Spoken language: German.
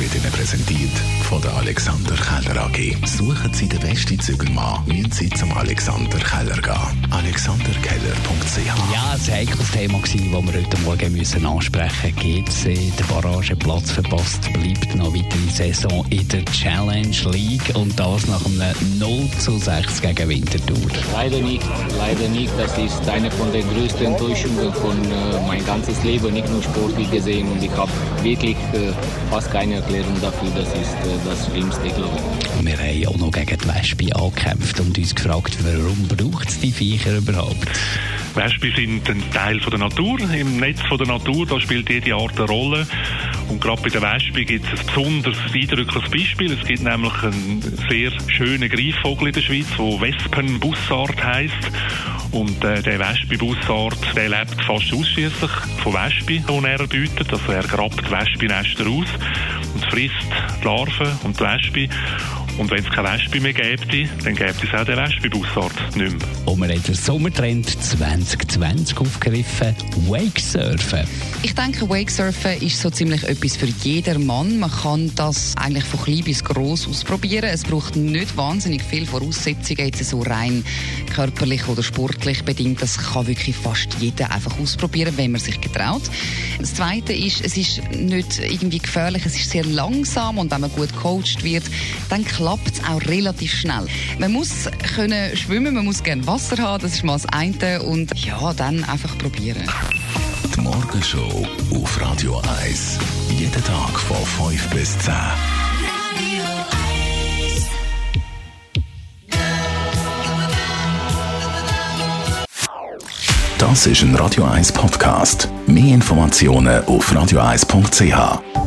wird Ihnen präsentiert von der Alexander Keller AG. Suchen Sie den besten Zügelmann, müssen Sie zum Alexander Keller gehen. AlexanderKeller.ch Ja, ein heikles Thema gewesen, das wir heute Morgen müssen ansprechen müssen. GC, der Barrageplatz verpasst, bleibt noch weitere Saison in der Challenge League und das nach einem 0 zu 6 gegen Winterthur. Leider nicht, leider nicht. Das ist eine von den größten Enttäuschungen von äh, mein ganzes Leben, nicht nur sportlich gesehen. Und ich habe wirklich äh, fast keine Erklärung dafür. Das ist äh, das Schlimmste, glaube ich. Wir haben auch noch gegen die Wespe angekämpft und uns gefragt, warum braucht es die Viecher überhaupt? Wespen sind ein Teil von der Natur. Im Netz von der Natur da spielt jede Art eine Rolle. Und gerade bei der Wespe gibt es ein besonders eindrückliches Beispiel. Es gibt nämlich einen sehr schönen Greifvogel in der Schweiz, der Wespenbussard heisst. Und äh, der Wespenbussard, der lebt fast ausschließlich von Wespen, die er deutet. Also er grabt Wespennester aus und frisst die Larven und die Wespe. Und wenn es keine Wespe mehr gäbe, dann gäbe es auch den Wespenbussard nicht mehr. Und wir haben den Sommertrend 2020 aufgegriffen, Wakesurfen. Ich denke, Wakesurfen ist so ziemlich etwas für jedermann. Man kann das eigentlich von klein bis groß ausprobieren. Es braucht nicht wahnsinnig viel Voraussetzungen, jetzt so rein körperlich oder sportlich bedingt. Das kann wirklich fast jeder einfach ausprobieren, wenn man sich getraut. Das Zweite ist, es ist nicht irgendwie gefährlich, es ist sehr langsam und wenn man gut gecoacht wird, dann klappt es auch relativ schnell. Man muss können schwimmen, man muss gerne Wasser haben, das ist mal das eine und ja, dann einfach probieren. Die Morgenshow auf Radio 1. Jeden Tag von 5 bis 10. Das ist ein Radio 1 Podcast. Mehr Informationen auf radio1.ch.